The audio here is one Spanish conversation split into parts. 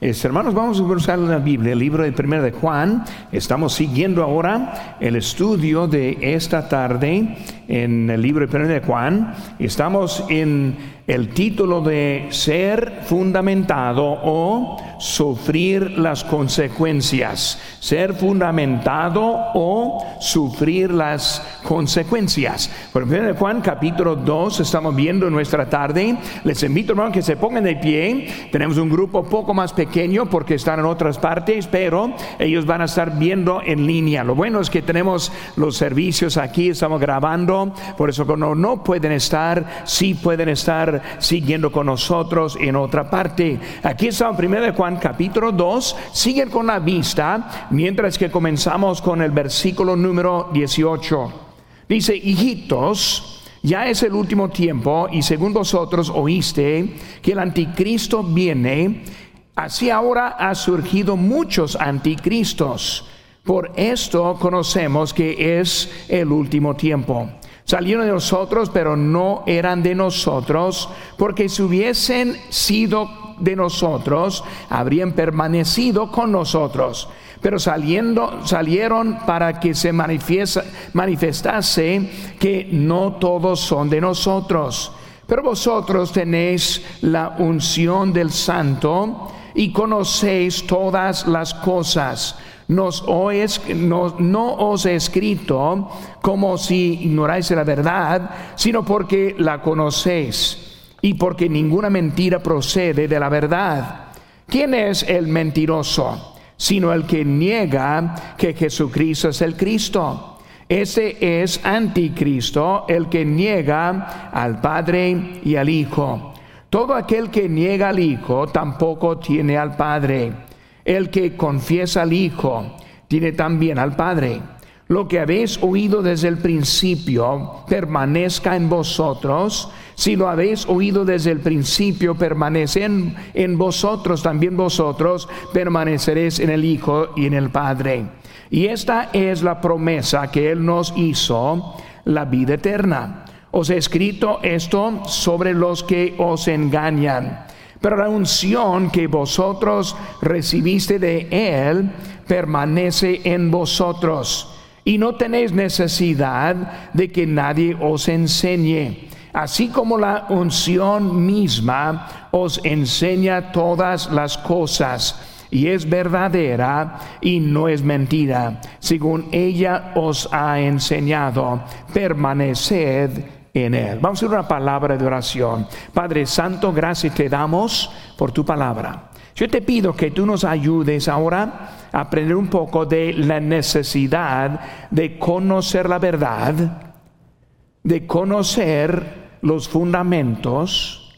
Hermanos, vamos a usar la Biblia, el libro de 1 de Juan. Estamos siguiendo ahora el estudio de esta tarde en el libro de 1 de Juan. Estamos en el título de ser fundamentado o sufrir las consecuencias. Ser fundamentado o sufrir las consecuencias. Por ejemplo, Juan capítulo 2 estamos viendo nuestra tarde. Les invito, hermano, que se pongan de pie. Tenemos un grupo poco más pequeño porque están en otras partes, pero ellos van a estar viendo en línea. Lo bueno es que tenemos los servicios aquí, estamos grabando, por eso cuando no pueden estar, sí pueden estar siguiendo con nosotros en otra parte. Aquí está en 1 Juan capítulo 2, siguen con la vista mientras que comenzamos con el versículo número 18. Dice, hijitos, ya es el último tiempo y según vosotros oíste que el anticristo viene, así ahora ha surgido muchos anticristos. Por esto conocemos que es el último tiempo. Salieron de nosotros, pero no eran de nosotros, porque si hubiesen sido de nosotros, habrían permanecido con nosotros. Pero saliendo, salieron para que se manifestase que no todos son de nosotros. Pero vosotros tenéis la unción del Santo y conocéis todas las cosas nos no, os he escrito como si ignoráis la verdad, sino porque la conocéis y porque ninguna mentira procede de la verdad. ¿Quién es el mentiroso? Sino el que niega que Jesucristo es el Cristo. Ese es anticristo, el que niega al Padre y al Hijo. Todo aquel que niega al Hijo tampoco tiene al Padre. El que confiesa al Hijo tiene también al Padre. Lo que habéis oído desde el principio permanezca en vosotros. Si lo habéis oído desde el principio, permanece en, vosotros, también vosotros permaneceréis en el Hijo y en el Padre. Y esta es la promesa que Él nos hizo, la vida eterna. Os he escrito esto sobre los que os engañan pero la unción que vosotros recibiste de Él permanece en vosotros y no tenéis necesidad de que nadie os enseñe. Así como la unción misma os enseña todas las cosas y es verdadera y no es mentira, según ella os ha enseñado, permaneced en Él. Vamos a hacer una palabra de oración. Padre Santo, gracias te damos por tu palabra. Yo te pido que tú nos ayudes ahora a aprender un poco de la necesidad de conocer la verdad, de conocer los fundamentos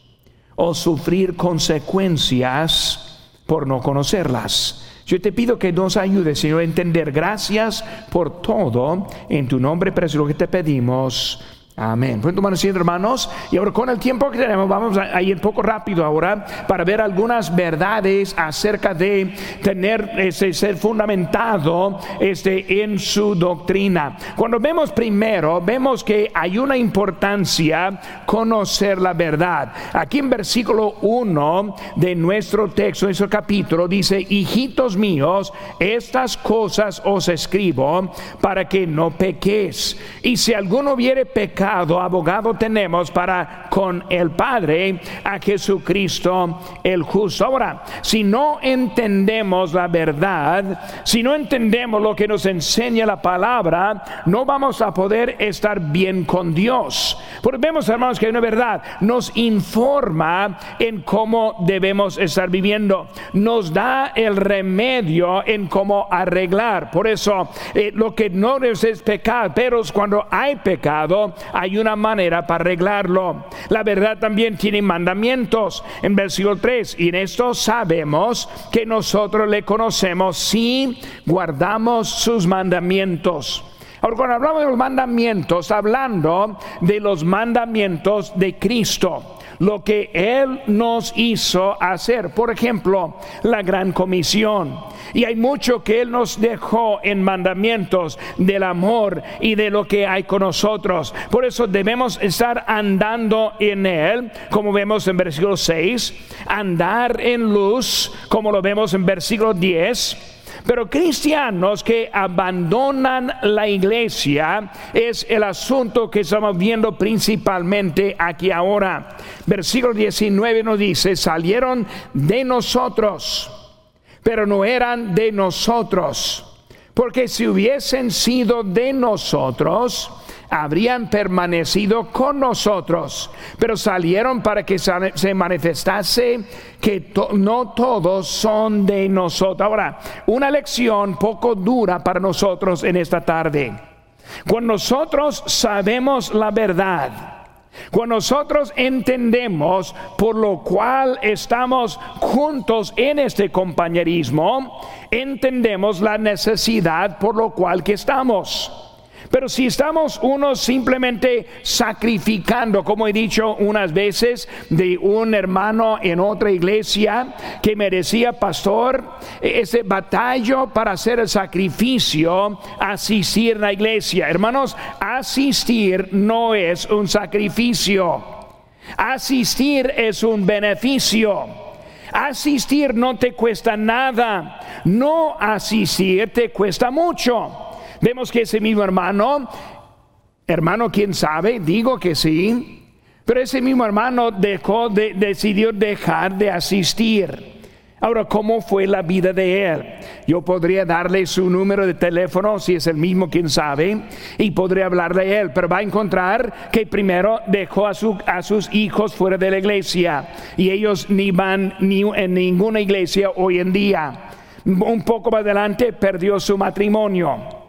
o sufrir consecuencias por no conocerlas. Yo te pido que nos ayudes, Señor, a entender. Gracias por todo. En tu nombre, precioso, que te pedimos. Amén. Pueden tomar asiento, hermanos. Y ahora con el tiempo que tenemos, vamos a ir poco rápido ahora para ver algunas verdades acerca de tener ese ser fundamentado este, en su doctrina. Cuando vemos primero, vemos que hay una importancia conocer la verdad. Aquí en versículo 1 de nuestro texto, nuestro capítulo, dice, hijitos míos, estas cosas os escribo para que no pequéis. Y si alguno hubiere pecado, abogado tenemos para con el Padre a Jesucristo el justo. Ahora, si no entendemos la verdad, si no entendemos lo que nos enseña la palabra, no vamos a poder estar bien con Dios. Porque vemos, hermanos, que hay una verdad, nos informa en cómo debemos estar viviendo, nos da el remedio en cómo arreglar. Por eso, eh, lo que no es pecar, pero cuando hay pecado, hay una manera para arreglarlo. La verdad también tiene mandamientos. En versículo 3, y en esto sabemos que nosotros le conocemos si guardamos sus mandamientos. Ahora, cuando hablamos de los mandamientos, hablando de los mandamientos de Cristo. Lo que Él nos hizo hacer. Por ejemplo, la gran comisión. Y hay mucho que Él nos dejó en mandamientos del amor y de lo que hay con nosotros. Por eso debemos estar andando en Él, como vemos en versículo 6, andar en luz, como lo vemos en versículo 10 pero cristianos que abandonan la iglesia es el asunto que estamos viendo principalmente aquí ahora. Versículo 19 nos dice, salieron de nosotros, pero no eran de nosotros. Porque si hubiesen sido de nosotros, habrían permanecido con nosotros, pero salieron para que se manifestase que no todos son de nosotros. Ahora, una lección poco dura para nosotros en esta tarde. Cuando nosotros sabemos la verdad, cuando nosotros entendemos por lo cual estamos juntos en este compañerismo, entendemos la necesidad por lo cual que estamos. Pero si estamos unos simplemente sacrificando, como he dicho unas veces, de un hermano en otra iglesia que merecía pastor, ese batallo para hacer el sacrificio, asistir a la iglesia. Hermanos, asistir no es un sacrificio. Asistir es un beneficio. Asistir no te cuesta nada. No asistir te cuesta mucho. Vemos que ese mismo hermano, hermano, quién sabe, digo que sí, pero ese mismo hermano dejó de, decidió dejar de asistir. Ahora, ¿cómo fue la vida de él? Yo podría darle su número de teléfono, si es el mismo, quién sabe, y podría hablar de él, pero va a encontrar que primero dejó a, a sus hijos fuera de la iglesia y ellos ni van ni en ninguna iglesia hoy en día. Un poco más adelante perdió su matrimonio.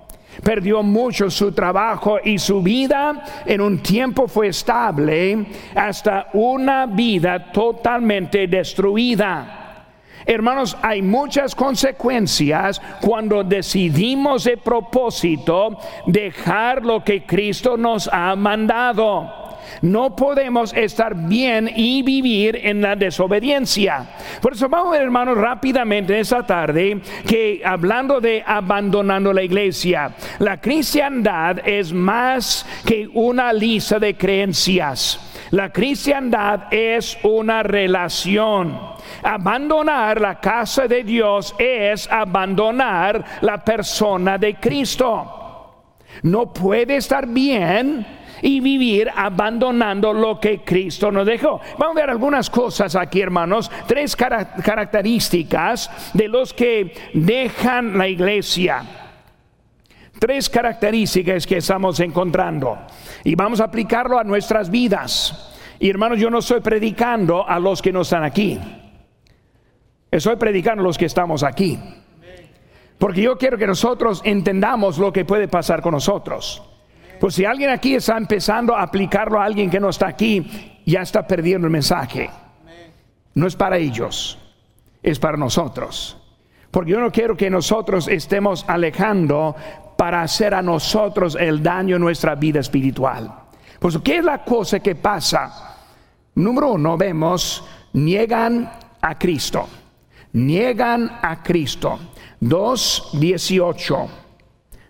Perdió mucho su trabajo y su vida en un tiempo fue estable hasta una vida totalmente destruida. Hermanos, hay muchas consecuencias cuando decidimos de propósito dejar lo que Cristo nos ha mandado. No podemos estar bien y vivir en la desobediencia. Por eso vamos a ver, hermanos, rápidamente esta tarde que hablando de abandonando la iglesia, la cristiandad es más que una lista de creencias. La cristiandad es una relación. Abandonar la casa de Dios es abandonar la persona de Cristo. No puede estar bien y vivir abandonando lo que Cristo nos dejó. Vamos a ver algunas cosas aquí, hermanos, tres características de los que dejan la iglesia. Tres características que estamos encontrando y vamos a aplicarlo a nuestras vidas. Y hermanos, yo no estoy predicando a los que no están aquí. Estoy predicando a los que estamos aquí. Porque yo quiero que nosotros entendamos lo que puede pasar con nosotros. Pues si alguien aquí está empezando a aplicarlo a alguien que no está aquí, ya está perdiendo el mensaje. No es para ellos, es para nosotros. Porque yo no quiero que nosotros estemos alejando para hacer a nosotros el daño en nuestra vida espiritual. Pues, ¿qué es la cosa que pasa? Número uno, vemos, niegan a Cristo. Niegan a Cristo. 2.18.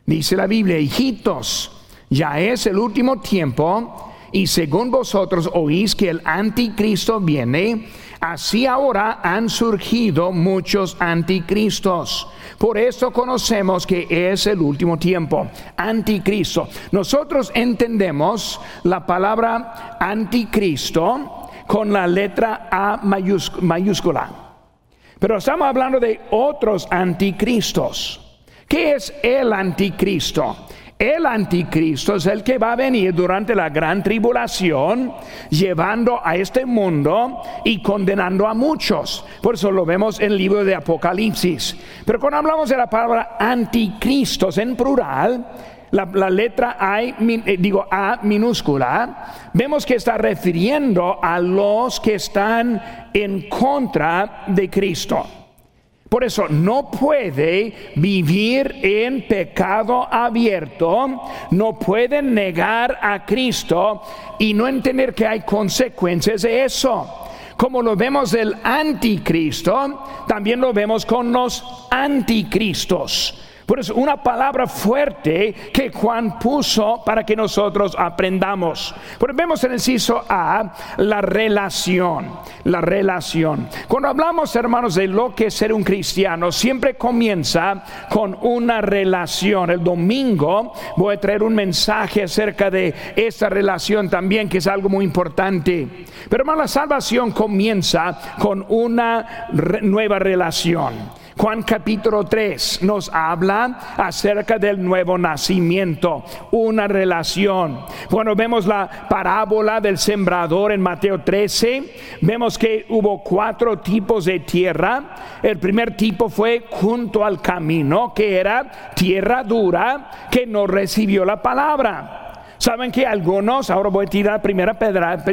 Dice la Biblia, hijitos, ya es el último tiempo y según vosotros oís que el anticristo viene, así ahora han surgido muchos anticristos. Por eso conocemos que es el último tiempo, anticristo. Nosotros entendemos la palabra anticristo con la letra A mayúscula. Pero estamos hablando de otros anticristos. ¿Qué es el anticristo? El anticristo es el que va a venir durante la gran tribulación, llevando a este mundo y condenando a muchos. Por eso lo vemos en el libro de Apocalipsis. Pero cuando hablamos de la palabra anticristos en plural, la, letra A, eh, digo A minúscula, vemos que está refiriendo a los que están en contra de Cristo. Por eso no puede vivir en pecado abierto, no puede negar a Cristo y no entender que hay consecuencias de eso. Como lo vemos del anticristo, también lo vemos con los anticristos. Por eso una palabra fuerte que Juan puso para que nosotros aprendamos. Pero vemos en el inciso A la relación, la relación. Cuando hablamos, hermanos, de lo que es ser un cristiano, siempre comienza con una relación. El domingo voy a traer un mensaje acerca de esta relación también, que es algo muy importante. Pero hermano, la salvación comienza con una nueva relación. Juan capítulo 3 nos habla acerca del nuevo nacimiento, una relación. Cuando vemos la parábola del sembrador en Mateo 13, vemos que hubo cuatro tipos de tierra. El primer tipo fue junto al camino, que era tierra dura, que no recibió la palabra. Saben que algunos, ahora voy a tirar la primera pedrada,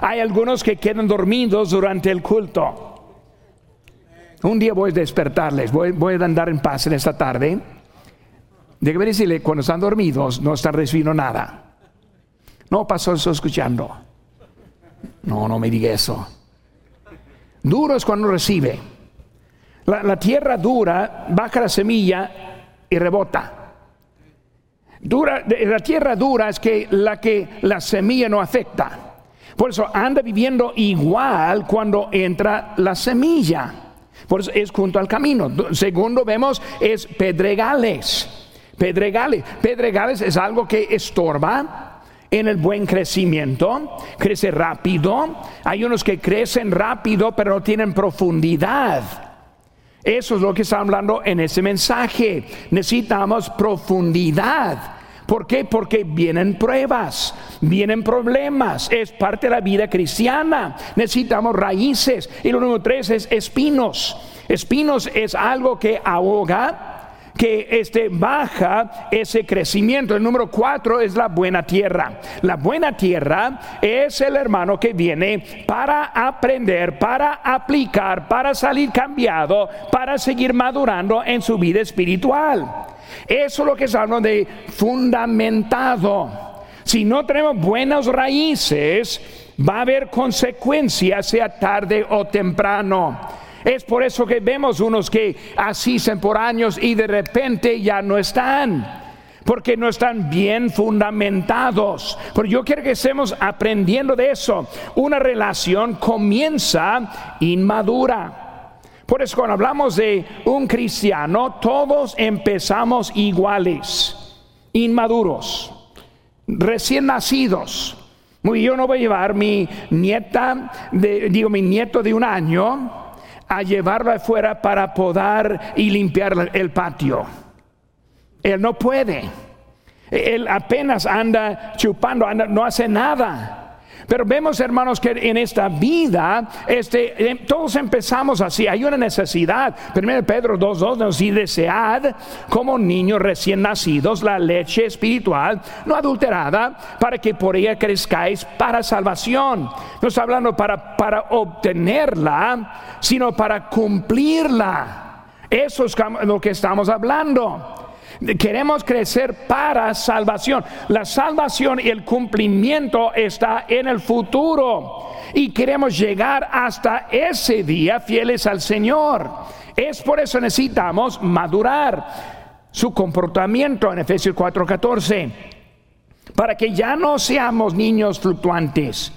hay algunos que quedan dormidos durante el culto. Un día voy a despertarles, voy, a andar en paz en esta tarde. Déjeme decirle, cuando están dormidos no están recibiendo nada. No pasó eso escuchando. No, no me diga eso. Duro es cuando recibe. La, tierra dura baja la semilla y rebota. Dura, la tierra dura es que la que la semilla no afecta. Por eso anda viviendo igual cuando entra la semilla. Por eso es junto al camino. Segundo vemos es pedregales. Pedregales. Pedregales es algo que estorba en el buen crecimiento, crece rápido. Hay unos que crecen rápido pero no tienen profundidad. Eso es lo que está hablando en ese mensaje. Necesitamos profundidad. ¿Por qué? Porque vienen pruebas, vienen problemas, es parte de la vida cristiana. Necesitamos raíces. Y lo número tres es espinos. Espinos es algo que ahoga, que este baja ese crecimiento. El número cuatro es la buena tierra. La buena tierra es el hermano que viene para aprender, para aplicar, para salir cambiado, para seguir madurando en su vida espiritual. Eso es lo que es hablando de fundamentado. Si no tenemos buenas raíces, va a haber consecuencias, sea tarde o temprano. Es por eso que vemos unos que asisten por años y de repente ya no están porque no están bien fundamentados. Pero yo quiero que estemos aprendiendo de eso. Una relación comienza inmadura. Por eso cuando hablamos de un cristiano, todos empezamos iguales, inmaduros, recién nacidos. Yo no voy a llevar mi nieta, de, digo mi nieto de un año, a llevarlo afuera para podar y limpiar el patio. Él no puede. Él apenas anda chupando, no hace nada. Pero vemos, hermanos, que en esta vida, este, eh, todos empezamos así. Hay una necesidad. Primero Pedro 2.2 nos dice, desead como niños recién nacidos la leche espiritual, no adulterada, para que por ella crezcáis para salvación. No está hablando para, para obtenerla, sino para cumplirla. Eso es lo que estamos hablando. Queremos crecer para salvación. La salvación y el cumplimiento está en el futuro. Y queremos llegar hasta ese día fieles al Señor. Es por eso necesitamos madurar su comportamiento en Efesios 4:14. Para que ya no seamos niños fluctuantes,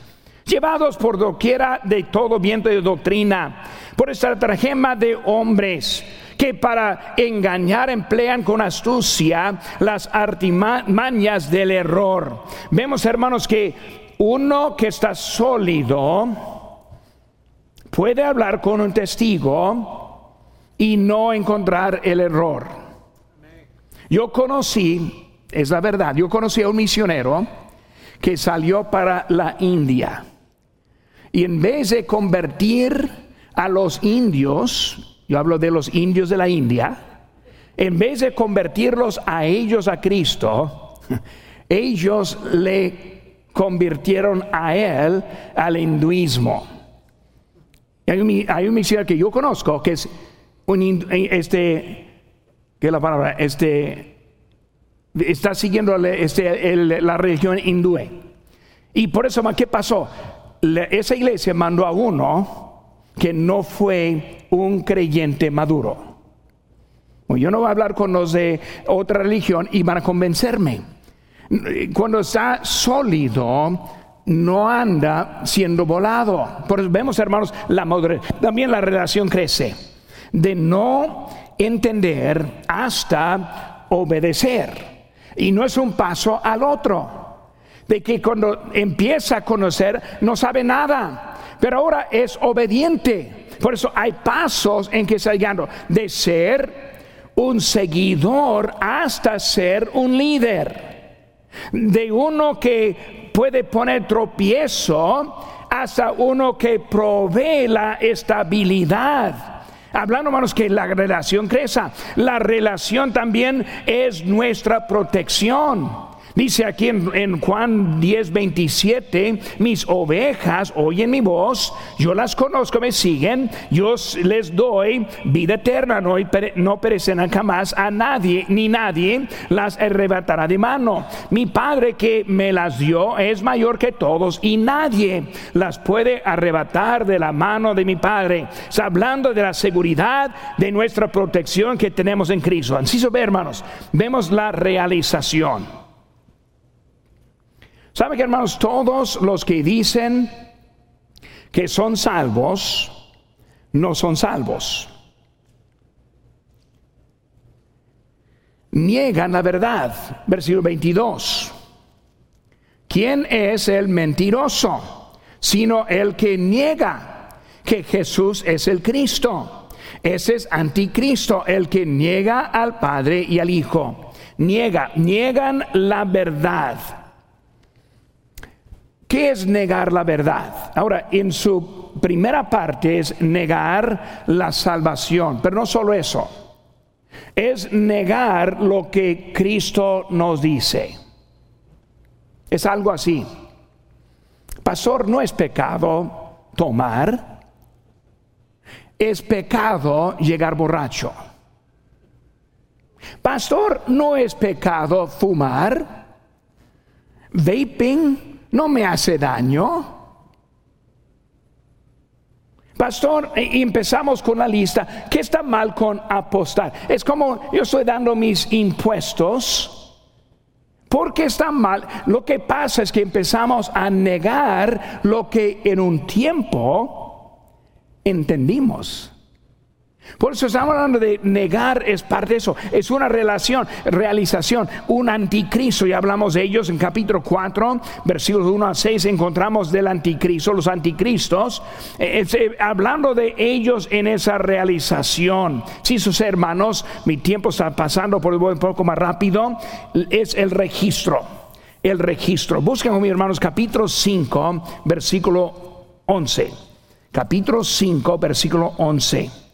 llevados por doquiera de todo viento de doctrina, por esta trajema de hombres que para engañar emplean con astucia las artimañas del error. Vemos, hermanos, que uno que está sólido puede hablar con un testigo y no encontrar el error. Yo conocí, es la verdad, yo conocí a un misionero que salió para la India y en vez de convertir a los indios, yo hablo de los indios de la India, en vez de convertirlos a ellos a Cristo, ellos le convirtieron a él al hinduismo. Hay un, hay que yo conozco que es un, este, ¿qué es la palabra? Este, está siguiendo este, la religión hindú. Y por eso, ¿qué pasó? esa iglesia mandó a uno que no fue un creyente maduro. Yo no voy a hablar con los de otra religión y van a convencerme. Cuando está sólido, no anda siendo volado. Por eso vemos, hermanos, la madurez. También la relación crece. De no entender hasta obedecer. Y no es un paso al otro. De que cuando empieza a conocer no sabe nada. Pero ahora es obediente. Por eso hay pasos en que está llegando de ser un seguidor hasta ser un líder. De uno que puede poner tropiezo hasta uno que provee la estabilidad. Hablando, hermanos, que la relación creza. La relación también es nuestra protección. Dice aquí en, Juan 10, 27, mis ovejas oyen mi voz, yo las conozco, me siguen, yo les doy vida eterna, no, no perecerán jamás a nadie, ni nadie las arrebatará de mano. Mi Padre que me las dio es mayor que todos y nadie las puede arrebatar de la mano de mi Padre. Está hablando de la seguridad de nuestra protección que tenemos en Cristo. Así se ve, hermanos, vemos la realización. ¿Sabe que hermanos? Todos los que dicen que son salvos, no son salvos. Niegan la verdad. Versículo 22. ¿Quién es el mentiroso? Sino el que niega que Jesús es el Cristo. Ese es anticristo, el que niega al Padre y al Hijo. Niega, niegan la verdad. ¿Qué es negar la verdad? Ahora, en su primera parte es negar la salvación, pero no solo eso, es negar lo que Cristo nos dice. Es algo así. Pastor, no es pecado tomar, es pecado llegar borracho. Pastor, no es pecado fumar, vaping, no me hace daño. Pastor, e, empezamos con la lista. ¿Qué está mal con apostar? Es como yo estoy dando mis impuestos. ¿Por qué está mal? Lo que pasa es que empezamos a negar lo que en un tiempo entendimos. Por eso estamos hablando de negar, es parte de eso, es una relación, realización, un anticristo, y hablamos de ellos en capítulo 4, versículos 1 a 6, encontramos del anticristo, los anticristos, eh, eh, hablando de ellos en esa realización. Si sus hermanos, mi tiempo está pasando por un poco más rápido, es el registro, el registro. Busquen con mis hermanos capítulo 5, versículo 11. Capítulo 5, versículo 11.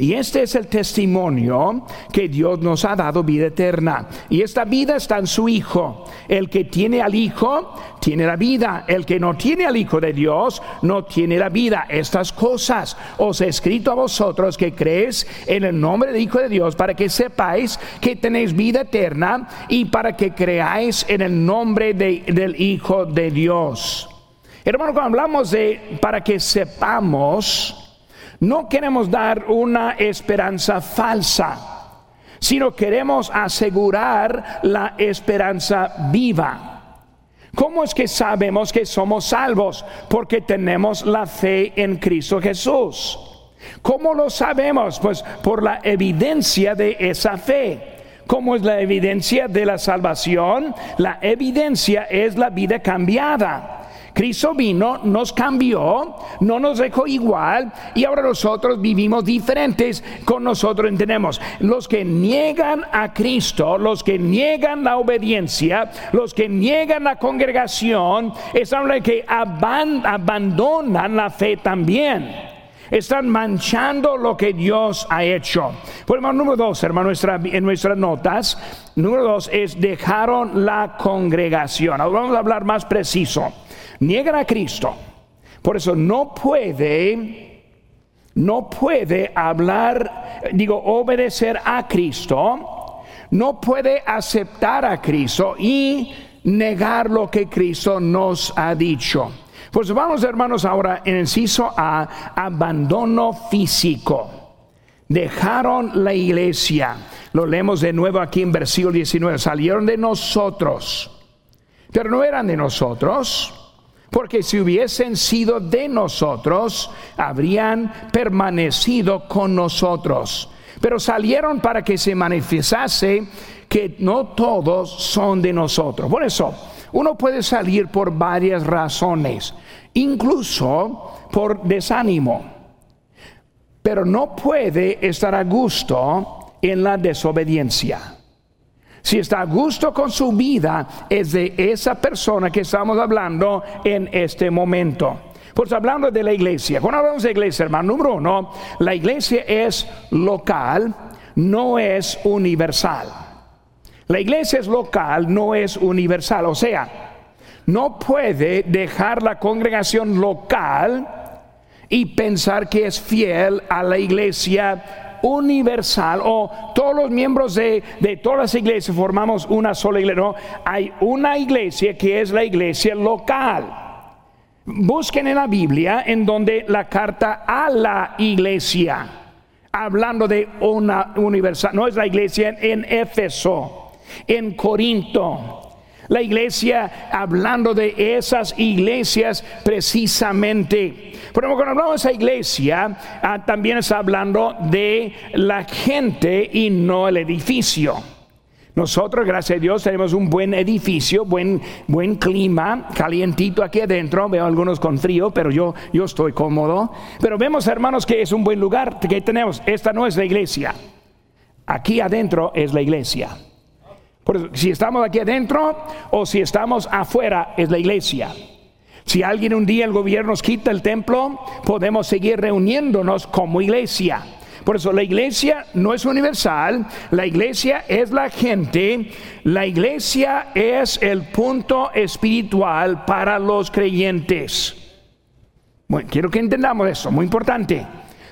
Y este es el testimonio que Dios nos ha dado vida eterna. Y esta vida está en su Hijo. El que tiene al Hijo tiene la vida. El que no tiene al Hijo de Dios no tiene la vida. Estas cosas os he escrito a vosotros que creéis en el nombre del Hijo de Dios para que sepáis que tenéis vida eterna y para que creáis en el nombre del Hijo de Dios. Hermano, cuando hablamos de para que sepamos, no queremos dar una esperanza falsa, sino queremos asegurar la esperanza viva. ¿Cómo es que sabemos que somos salvos? Porque tenemos la fe en Cristo Jesús. ¿Cómo lo sabemos? Pues por la evidencia de esa fe. ¿Cómo es la evidencia de la salvación? La evidencia es la vida cambiada. Cristo vino, nos cambió, no nos dejó igual y ahora nosotros vivimos diferentes. Con nosotros entendemos los que niegan a Cristo, los que niegan la obediencia, los que niegan la congregación, están los que abandonan la fe también están manchando lo que Dios ha hecho. Por hermano, número dos, hermano, en nuestras notas, número dos es dejaron la congregación. Ahora vamos a hablar más preciso niegan a Cristo, Por eso no puede, no puede hablar, digo, obedecer a Cristo, no puede aceptar a Cristo y negar lo que Cristo nos ha dicho. Pues vamos hermanos ahora en el inciso A, abandono físico. Dejaron la iglesia. Lo leemos de nuevo aquí en versículo 19. Salieron de nosotros, pero no eran de nosotros. Porque si hubiesen sido de nosotros, habrían permanecido con nosotros. Pero salieron para que se manifestase que no todos son de nosotros. Por eso, uno puede salir por varias razones, incluso por desánimo, pero no puede estar a gusto en la desobediencia. Si está a gusto con su vida, es de esa persona que estamos hablando en este momento. Pues hablando de la iglesia, cuando hablamos de iglesia, hermano, número uno, la iglesia es local, no es universal. La iglesia es local, no es universal. O sea, no puede dejar la congregación local y pensar que es fiel a la iglesia universal o todos los miembros de, todas las iglesias formamos una sola iglesia. No, hay una iglesia que es la iglesia local. Busquen en la Biblia en donde la carta a la iglesia, hablando de una universal, no es la iglesia en Éfeso en Corinto. La iglesia, hablando de esas iglesias precisamente. Pero cuando hablamos de esa iglesia, ah, también está hablando de la gente y no el edificio. Nosotros, gracias a Dios, tenemos un buen edificio, buen, buen clima, calientito aquí adentro. Veo algunos con frío, pero yo, yo estoy cómodo. Pero vemos, hermanos, que es un buen lugar que tenemos. Esta no es la iglesia. Aquí adentro es la iglesia si estamos aquí adentro o si estamos afuera, es la iglesia. Si alguien un día el gobierno nos quita el templo, podemos seguir reuniéndonos como iglesia. Por eso la iglesia no es universal, la iglesia es la gente, la iglesia es el punto espiritual para los creyentes. Bueno, quiero que entendamos eso, muy importante.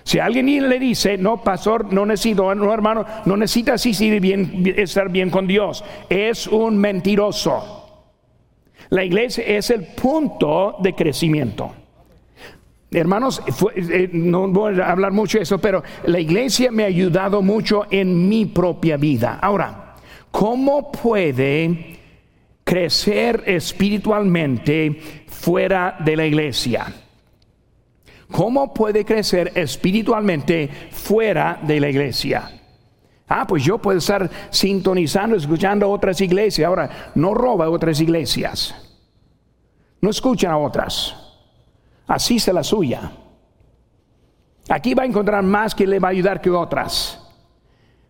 Si alguien le dice, no, pastor, no necesito, no, hermano, no necesita así bien, estar bien con Dios, es un mentiroso. La iglesia es el punto de crecimiento. Hermanos, eh, no voy a hablar mucho de eso, pero la iglesia me ha ayudado mucho en mi propia vida. Ahora, ¿cómo puede crecer espiritualmente fuera de la iglesia? ¿Cómo puede crecer espiritualmente fuera de la iglesia? Ah, pues yo puedo estar sintonizando, escuchando otras iglesias. Ahora, no roba otras iglesias. No escuchan a otras. Así se la suya. Aquí va a encontrar más que le va a ayudar que otras.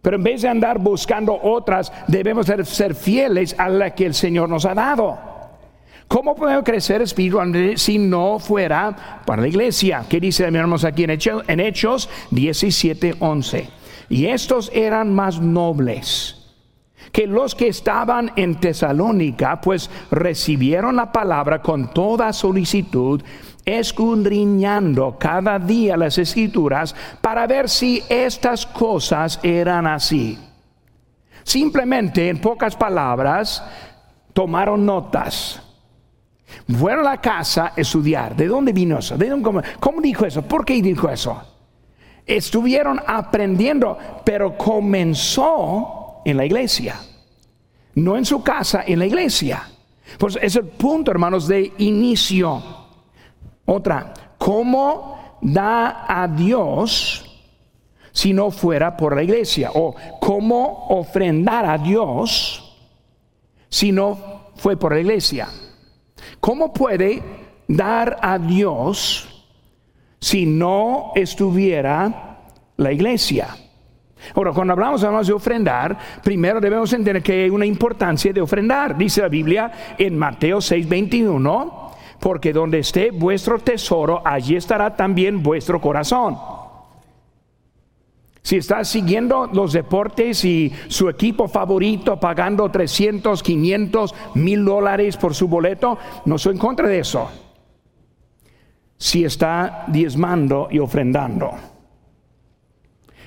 Pero en vez de andar buscando otras, debemos ser fieles a la que el Señor nos ha dado. ¿Cómo podemos crecer espiritualmente si no fuera para la iglesia? ¿Qué dice, miramos aquí en Hechos, en Hechos 17, 11? Y estos eran más nobles que los que estaban en Tesalónica, pues recibieron la palabra con toda solicitud, escudriñando cada día las escrituras para ver si estas cosas eran así. Simplemente, en pocas palabras, tomaron notas fueron a la casa a estudiar. ¿De dónde vino eso? ¿De dónde, cómo, dijo eso? ¿Por qué dijo eso? Estuvieron aprendiendo, pero comenzó en la iglesia. No en su casa, en la iglesia. Pues es el punto, hermanos, de inicio. Otra, ¿cómo da a Dios si no fuera por la iglesia? O cómo ofrendar a Dios si no fue por la iglesia. ¿Cómo puede dar a Dios si no estuviera la iglesia? Ahora, cuando hablamos, de ofrendar, primero debemos entender que hay una importancia de ofrendar. Dice la Biblia en Mateo 6:21, porque donde esté vuestro tesoro, allí estará también vuestro corazón. Si está siguiendo los deportes y su equipo favorito pagando 300, 500, mil dólares por su boleto, no soy en contra de eso. si está diezmando y ofrendando.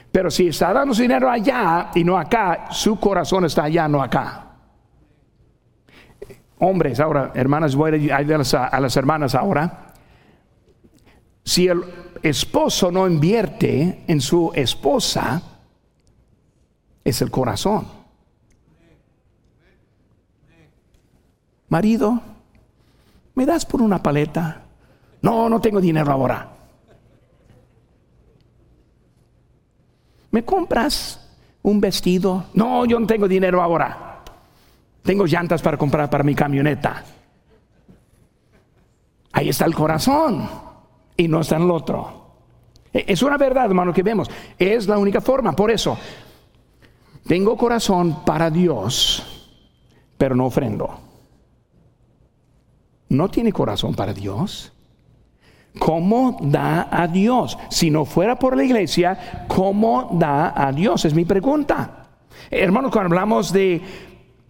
Pero si está dando su dinero allá y no acá, su corazón está allá, no acá. Hombres, ahora, hermanas, voy a ayudar a las hermanas ahora. Si el esposo no invierte en su esposa, es el corazón. Marido, ¿me das por una paleta? No, no tengo dinero ahora. ¿Me compras un vestido? No, yo no tengo dinero ahora. Tengo llantas para comprar para mi camioneta. Ahí está el corazón y no está en el otro. E, es una verdad, hermano, que vemos. Es la única forma. Por eso, tengo corazón para Dios, pero no ofrendo. No tiene corazón para Dios. ¿Cómo da a Dios? Si no fuera por la iglesia, ¿cómo da a Dios? Es mi pregunta. Hermanos, cuando hablamos de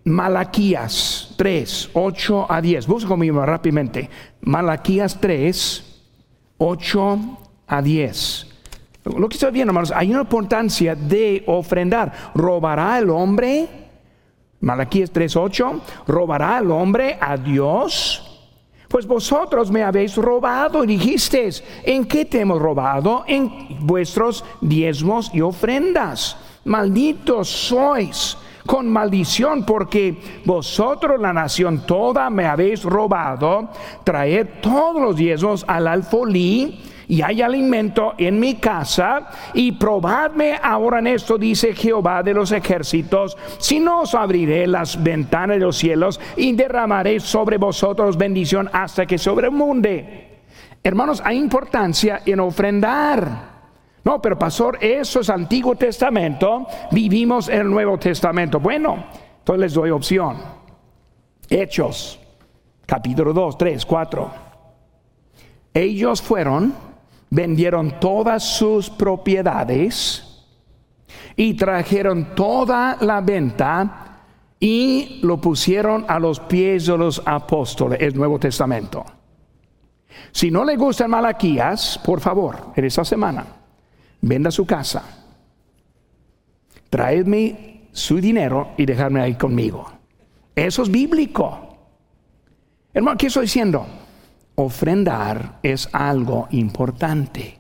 Malaquías 3, 8 a 10, busco conmigo rápidamente. Malaquías 3, 8 a 10. Lo que estoy viendo, hermanos, hay una importancia de ofrendar. ¿Robará el hombre? Malaquías 3, 8. ¿Robará el hombre a Dios? Pues vosotros me habéis robado dijisteis, ¿en qué te hemos robado? En vuestros diezmos y ofrendas. Malditos sois con maldición, porque vosotros, la nación toda, me habéis robado. Traed todos los diezmos al alfolí y hay alimento en mi casa, y probadme ahora en esto, dice Jehová de los ejércitos, si no os abriré las ventanas de los cielos y derramaré sobre vosotros bendición hasta que sobremunde. Hermanos, hay importancia en ofrendar. No, pero pastor, eso es Antiguo Testamento, vivimos el Nuevo Testamento. Bueno, entonces les doy opción. Hechos, capítulo 2, 3, 4. Ellos fueron vendieron todas sus propiedades y trajeron toda la venta y lo pusieron a los pies de los apóstoles, el Nuevo Testamento. Si no le gustan Malaquías, por favor, en esta semana, venda su casa, traedme su dinero y dejadme ahí conmigo. Eso es bíblico. Hermano, ¿qué estoy diciendo? ofrendar es algo importante.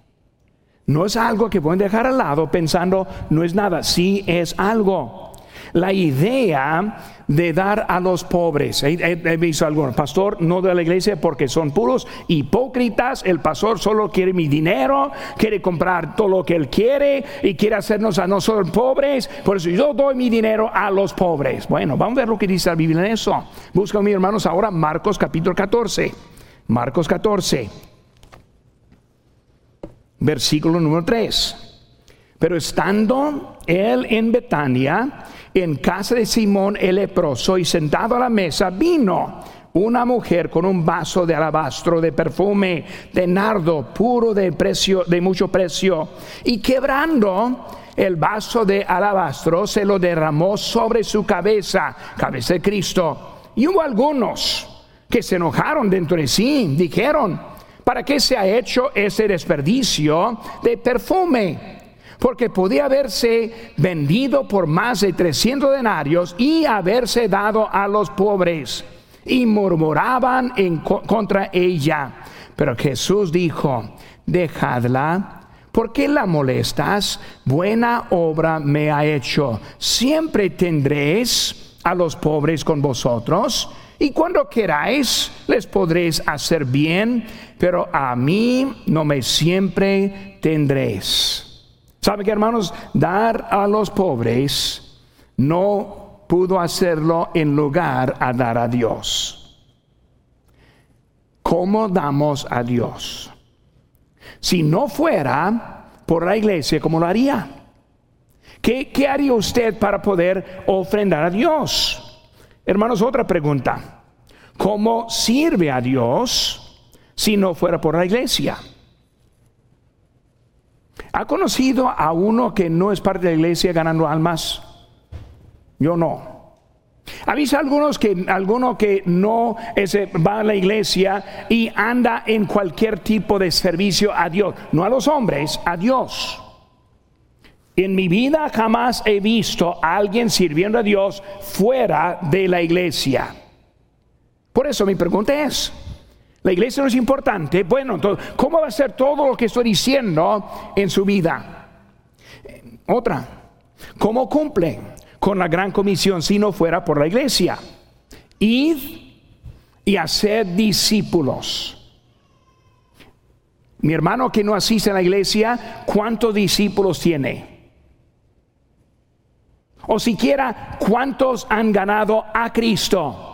No es algo que pueden dejar al lado pensando no es nada, sí es algo. La idea de dar a los pobres. He, visto algunos, pastor, no de la iglesia porque son puros hipócritas. El pastor solo quiere mi dinero, quiere comprar todo lo que él quiere y quiere hacernos a nosotros pobres. Por eso yo doy mi dinero a los pobres. Bueno, vamos a ver lo que dice la Biblia en eso. Busca, mis hermanos, ahora Marcos capítulo 14. Marcos 14, versículo número 3. Pero estando él en Betania, en casa de Simón el leproso, y sentado a la mesa, vino una mujer con un vaso de alabastro de perfume de nardo puro de precio de mucho precio y quebrando el vaso de alabastro se lo derramó sobre su cabeza, cabeza de Cristo. Y hubo algunos que se enojaron dentro de sí, dijeron, ¿para qué se ha hecho ese desperdicio de perfume? Porque podía haberse vendido por más de 300 denarios y haberse dado a los pobres. Y murmuraban en contra ella. Pero Jesús dijo, dejadla, ¿por qué la molestas? Buena obra me ha hecho. Siempre tendréis a los pobres con vosotros y cuando queráis les podréis hacer bien, pero a mí no me siempre tendréis. ¿Sabe que hermanos? Dar a los pobres no pudo hacerlo en lugar a dar a Dios. ¿Cómo damos a Dios? Si no fuera por la iglesia, ¿cómo lo haría? ¿Qué, qué haría usted para poder ofrendar a Dios? Hermanos, otra pregunta. ¿Cómo sirve a Dios si no fuera por la iglesia? ¿Ha conocido a uno que no es parte de la iglesia ganando almas? Yo no. Avisa algunos que alguno que no va a la iglesia y anda en cualquier tipo de servicio a Dios, no a los hombres, a Dios. En mi vida jamás he visto a alguien sirviendo a Dios fuera de la iglesia. Por eso mi pregunta es, la iglesia no es importante, bueno, ¿cómo va a ser todo lo que estoy diciendo en su vida? Otra, ¿cómo cumple con la gran comisión si no fuera por la iglesia? Id y hacer discípulos. Mi hermano que no asiste a la iglesia, ¿cuántos discípulos tiene? O siquiera, ¿cuántos han ganado a Cristo?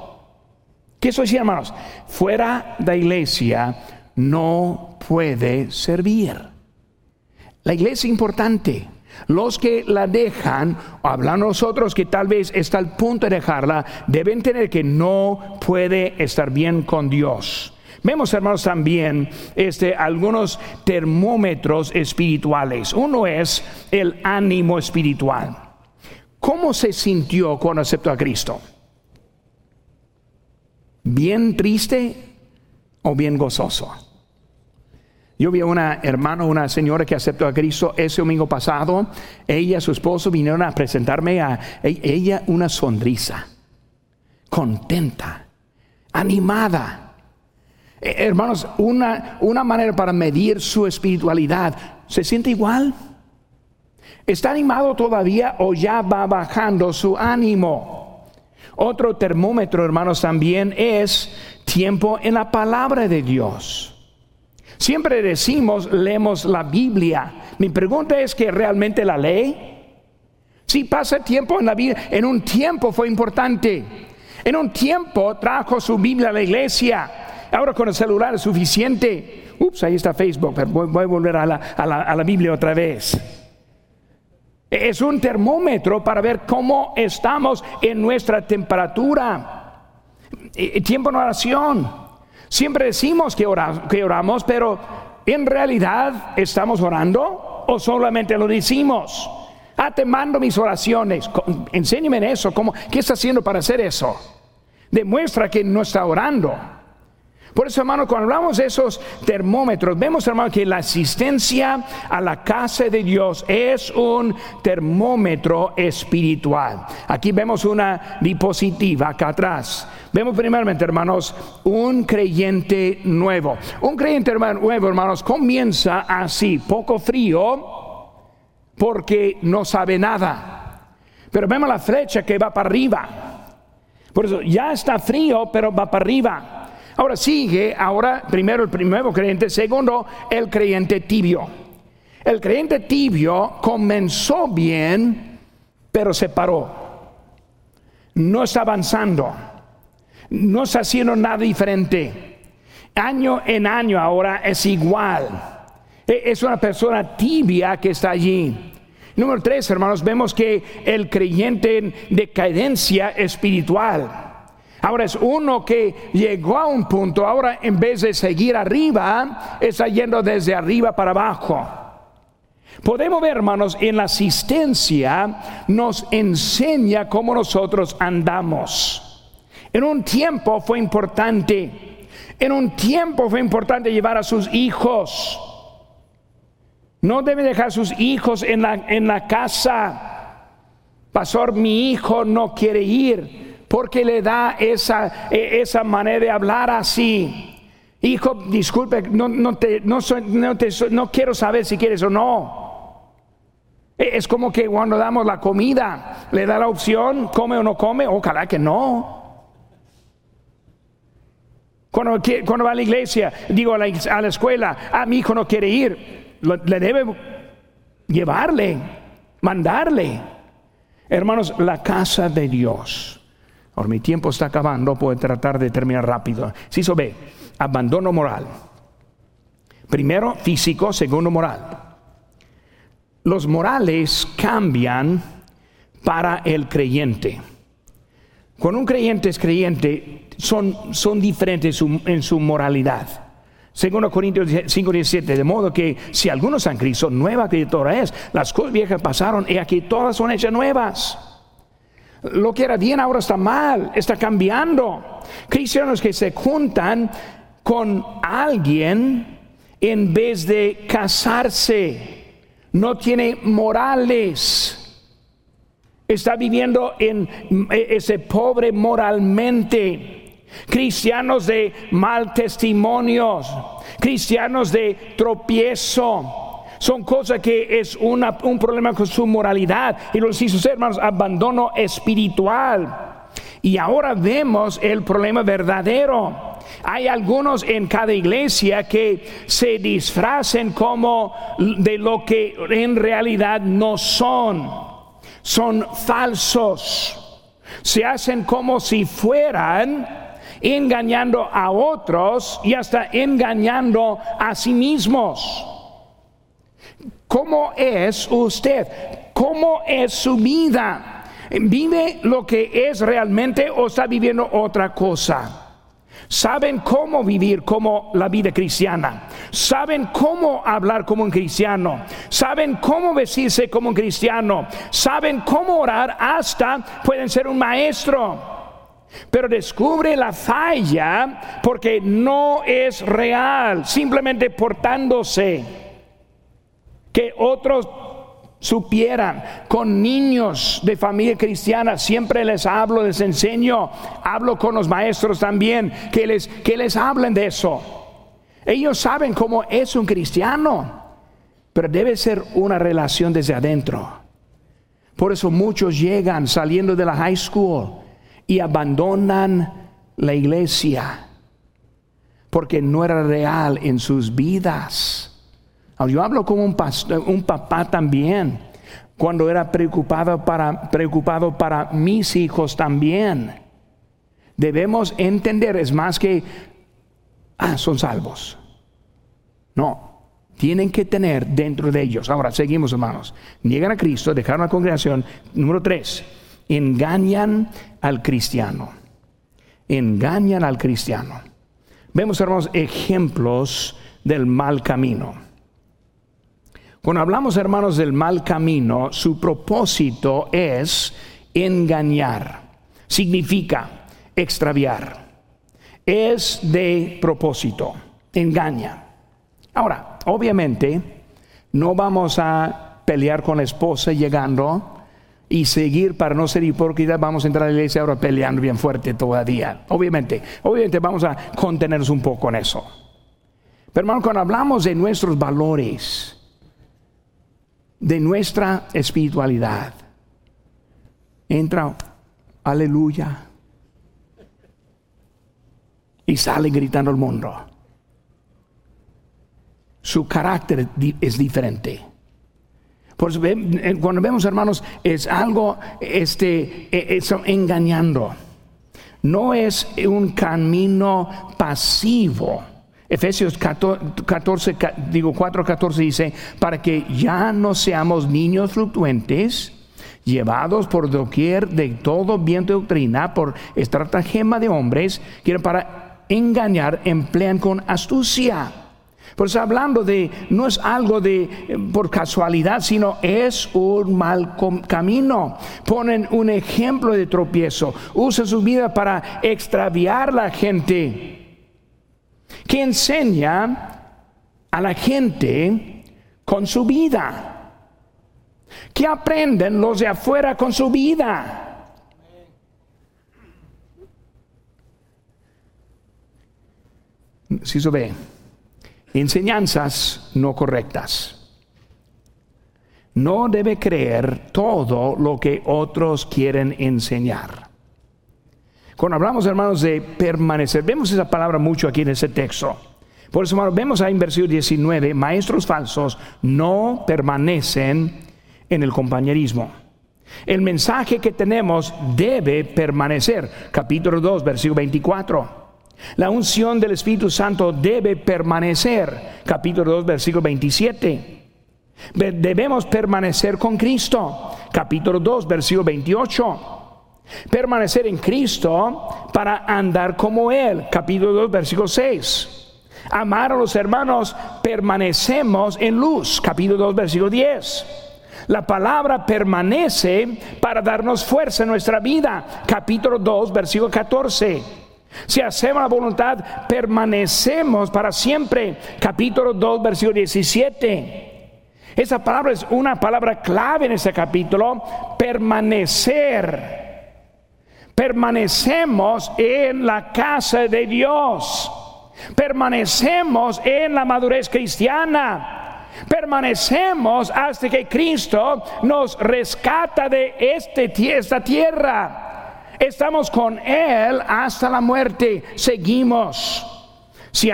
¿Qué eso decir, hermanos? Fuera de iglesia no puede servir. La iglesia es importante. Los que la dejan, hablan nosotros que tal vez está al punto de dejarla, deben tener que no puede estar bien con Dios. Vemos, hermanos, también este, algunos termómetros espirituales. Uno es el ánimo espiritual. ¿Cómo se sintió cuando aceptó a Cristo? ¿Bien triste o bien gozoso? Yo vi a una hermana, una señora que aceptó a Cristo ese domingo pasado. Ella y su esposo vinieron a presentarme a e, ella una sonrisa, contenta, animada. Eh, hermanos, una, una manera para medir su espiritualidad. ¿Se siente igual? ¿Está animado todavía o ya va bajando su ánimo? Otro termómetro, hermanos, también es tiempo en la palabra de Dios. Siempre decimos, leemos la Biblia. Mi pregunta es que realmente la lee. Si pasa tiempo en la vida, en un tiempo fue importante. En un tiempo trajo su Biblia a la iglesia. Ahora con el celular es suficiente. Ups, ahí está Facebook, voy, a volver a la, a la Biblia otra vez. Es un termómetro para ver cómo estamos en nuestra temperatura. Tiempo en oración. Siempre decimos que, oramos, pero ¿en realidad estamos orando o solamente lo decimos? Ah, te mando mis oraciones. Enséñame en eso. ¿Cómo, ¿Qué está haciendo para hacer eso? Demuestra que no está orando. Por eso, hermano, cuando hablamos de esos termómetros, vemos, hermano, que la asistencia a la casa de Dios es un termómetro espiritual. Aquí vemos una diapositiva acá atrás. Vemos primeramente, hermanos, un creyente nuevo. Un creyente nuevo, hermanos, comienza así, poco frío, porque no sabe nada. Pero vemos la flecha que va para arriba. Por eso ya está frío, pero va para arriba. Ahora sigue, ahora primero el primero creyente, segundo el creyente tibio. El creyente tibio comenzó bien, pero se paró. No está avanzando. No está haciendo nada diferente. Año en año ahora es igual. E, es una persona tibia que está allí. Número tres, hermanos, vemos que el creyente en decadencia espiritual Ahora es uno que llegó a un punto, ahora en vez de seguir arriba, está yendo desde arriba para abajo. Podemos ver, hermanos, en la asistencia nos enseña cómo nosotros andamos. En un tiempo fue importante, en un tiempo fue importante llevar a sus hijos. No debe dejar a sus hijos en la, en la casa. Pastor, mi hijo no quiere ir porque le da esa, e, esa manera de hablar así. Hijo, disculpe, no, no, te, no, no quiero saber si quieres o no. E, es como que cuando damos la comida, le da la opción, come o no come, ojalá que no. Cuando, cuando va a la iglesia, digo a la, a la escuela, ah, mi hijo no quiere ir, le debe llevarle, mandarle. Hermanos, la casa de Dios Ahora mi tiempo está acabando, puedo tratar de terminar rápido. Eso ve, abandono moral. Primero físico, segundo moral. Los morales cambian para el creyente. Cuando un creyente es creyente, son, son diferentes en su moralidad. Segundo Corintios 5:17, de modo que si algunos han Cristo, nueva criatura es. Las cosas viejas pasaron y aquí todas son hechas nuevas. Lo que era bien ahora está mal, está cambiando. Cristianos que se juntan con alguien en vez de casarse, no tiene morales. Está viviendo en ese pobre moralmente. Cristianos de mal testimonios, cristianos de tropiezo son cosas que es un problema con su moralidad. Y los hizo hermanos, abandono espiritual. Y ahora vemos el problema verdadero. Hay algunos en cada iglesia que se disfracen como de lo que en realidad no son. Son falsos. Se hacen como si fueran engañando a otros y hasta engañando a sí mismos. ¿Cómo es usted? ¿Cómo es su vida? ¿Vive lo que es realmente o está viviendo otra cosa? Saben cómo vivir como la vida cristiana. Saben cómo hablar como un cristiano. Saben cómo vestirse como un cristiano. Saben cómo orar hasta pueden ser un maestro. Pero descubre la falla porque no es real, simplemente portándose que otros supieran con niños de familia cristiana, siempre les hablo, les enseño, hablo con los maestros también, que les, que les hablen de eso. Ellos saben cómo es un cristiano, pero debe ser una relación desde adentro. Por eso muchos llegan saliendo de la high school y abandonan la iglesia, porque no era real en sus vidas. Yo hablo como un, un papá también, cuando era preocupado para, preocupado para mis hijos también. Debemos entender, es más que, ah, son salvos. No, tienen que tener dentro de ellos. Ahora, seguimos hermanos. Niegan a Cristo, dejaron la congregación. Número tres, engañan al cristiano. Engañan al cristiano. Vemos, hermanos, ejemplos del mal camino. Cuando hablamos, hermanos, del mal camino, su propósito es engañar. Significa extraviar. Es de propósito. Engaña. Ahora, obviamente, no vamos a pelear con la esposa llegando y seguir para no ser hipócritas, vamos a entrar a la iglesia ahora peleando bien fuerte todavía. Obviamente, obviamente vamos a contenernos un poco en eso. Pero hermano, cuando hablamos de nuestros valores, de nuestra espiritualidad. Entra, aleluya, y sale gritando al mundo. Su carácter es diferente. Por eh, cuando vemos, hermanos, es algo este, e, engañando. No es un camino pasivo Efesios 14, digo 4, 14 dice, para que ya no seamos niños fluctuantes, llevados por doquier de todo viento de doctrina, por estratagema de hombres, que para engañar emplean con astucia. Por eso hablando de, no es algo de eh, por casualidad, sino es un mal camino. Ponen un ejemplo de tropiezo, usan su vida para extraviar la gente que enseña a la gente con su vida. Que aprenden los de afuera con su vida. Si se ve, enseñanzas no correctas. No debe creer todo lo que otros quieren enseñar. Cuando hablamos, hermanos, de permanecer, vemos esa palabra mucho aquí en ese texto. Por eso, hermanos, vemos ahí en versículo 19, maestros falsos no permanecen en el compañerismo. El mensaje que tenemos debe permanecer. Capítulo 2, versículo 24. La unción del Espíritu Santo debe permanecer. Capítulo 2, versículo 27. Debemos permanecer con Cristo. Capítulo 2, versículo 28. Permanecer en Cristo para andar como Él. Capítulo 2, versículo 6. Amar a los hermanos, permanecemos en luz. Capítulo 2, versículo 10. La palabra permanece para darnos fuerza en nuestra vida. Capítulo 2, versículo 14. Si hacemos la voluntad, permanecemos para siempre. Capítulo 2, versículo 17. Esa palabra es una palabra clave en ese capítulo, permanecer. Permanecemos en la casa de Dios. Permanecemos en la madurez cristiana. Permanecemos hasta que Cristo nos rescata de este, esta tierra. Estamos con Él hasta la muerte. Seguimos. Si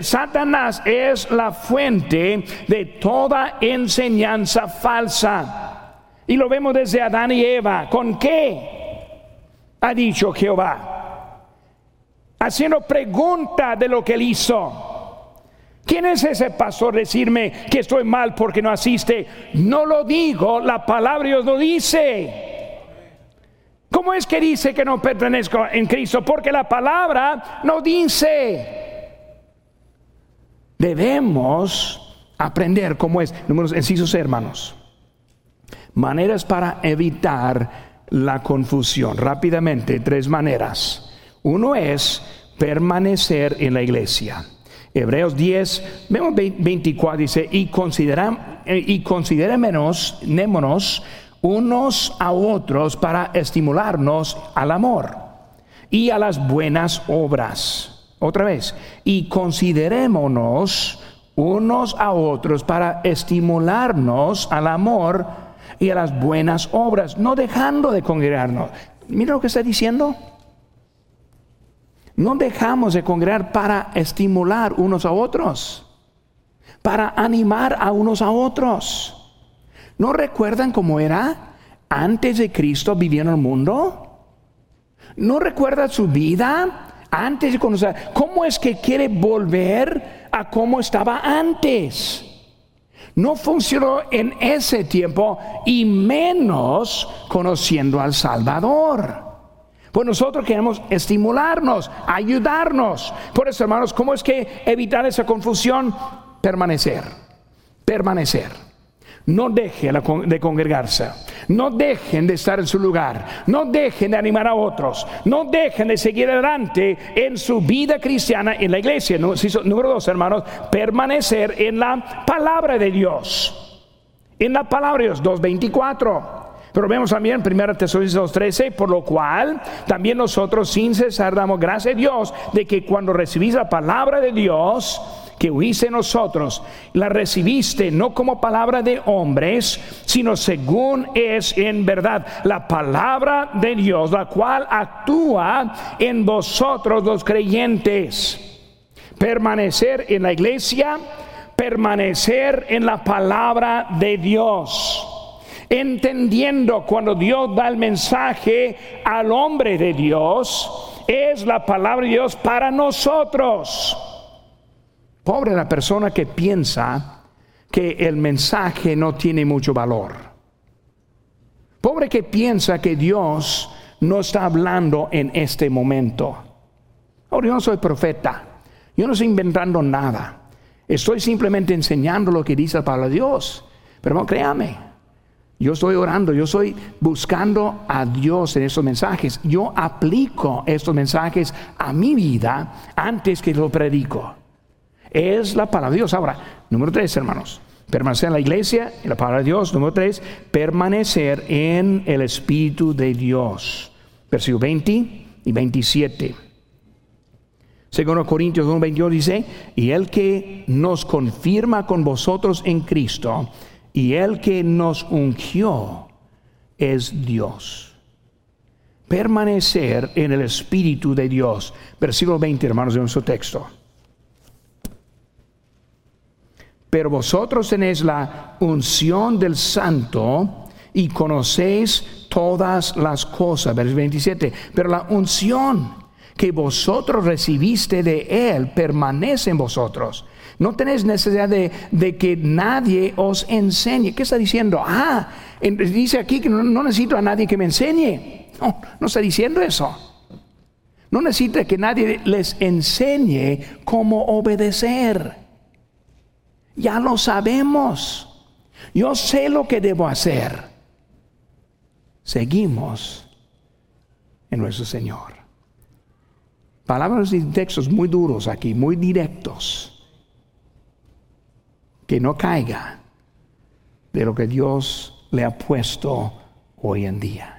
Satanás es la fuente de toda enseñanza falsa. Y lo vemos desde Adán y Eva. ¿Con qué? Ha dicho Jehová. Haciendo pregunta de lo que él hizo. ¿Quién es ese pastor decirme que estoy mal porque no asiste? No lo digo, la palabra Dios lo dice. ¿Cómo es que dice que no pertenezco en Cristo? Porque la palabra no dice. Debemos aprender cómo es. Números encisos, hermanos. Maneras para evitar la confusión. Rápidamente, tres maneras. Uno es permanecer en la iglesia. Hebreos 10, vemos 24, dice, y, consideram, eh, y considerémonos unos a otros para estimularnos al amor y a las buenas obras otra vez, y considerémonos unos a otros para estimularnos al amor y a las buenas obras, no dejando de congregarnos. Mira lo que está diciendo. No dejamos de congregar para estimular unos a otros, para animar a unos a otros. ¿No recuerdan cómo era antes de Cristo viviendo en el mundo? ¿No recuerda su vida? antes de conocer. ¿Cómo es que quiere volver a cómo estaba antes? No funcionó en ese tiempo y menos conociendo al Salvador. Pues nosotros queremos estimularnos, ayudarnos. Por eso, hermanos, ¿cómo es que evitar esa confusión? Permanecer, permanecer. No dejen de congregarse. No dejen de estar en su lugar. No dejen de animar a otros. No dejen de seguir adelante en su vida cristiana en la iglesia. Número dos, hermanos, permanecer en la palabra de Dios. En la palabra de Dios, 2.24. Pero vemos también en 1 Tesalonicenses 2.13, por lo cual también nosotros sin cesar damos gracias a Dios de que cuando recibís la palabra de Dios, que huiste nosotros, la recibiste no como palabra de hombres, sino según es en verdad la palabra de Dios, la cual actúa en vosotros los creyentes. Permanecer en la iglesia, permanecer en la palabra de Dios entendiendo cuando Dios da el mensaje al hombre de Dios, es la palabra de Dios para nosotros. Pobre la persona que piensa que el mensaje no tiene mucho valor. Pobre que piensa que Dios no está hablando en este momento. Ahora yo no soy profeta. Yo no estoy inventando nada. Estoy simplemente enseñando lo que dice para Dios. Pero no créame. Yo estoy orando, yo estoy buscando a Dios en estos mensajes. Yo aplico estos mensajes a mi vida antes que lo predico. Es la palabra de Dios. Ahora, número tres, hermanos. Permanecer en la iglesia, en la palabra de Dios. Número tres, permanecer en el Espíritu de Dios. Versículo 20 y 27. Segundo Corintios 1, 22 dice, y el que nos confirma con vosotros en Cristo, y el que nos ungió es Dios. Permanecer en el Espíritu de Dios. Versículo 20, hermanos, de nuestro texto. Pero vosotros tenéis la unción del santo y conocéis todas las cosas. Versículo 27. Pero la unción que vosotros recibiste de Él permanece en vosotros. No tenéis necesidad de, que nadie os enseñe. ¿Qué está diciendo? Ah, dice aquí que no, no necesito a nadie que me enseñe. No, no está diciendo eso. No necesita que nadie les enseñe cómo obedecer. Ya lo sabemos. Yo sé lo que debo hacer. Seguimos en nuestro Señor. Palabras y textos muy duros aquí, muy directos. Que no caiga de lo que Dios le ha puesto hoy en día.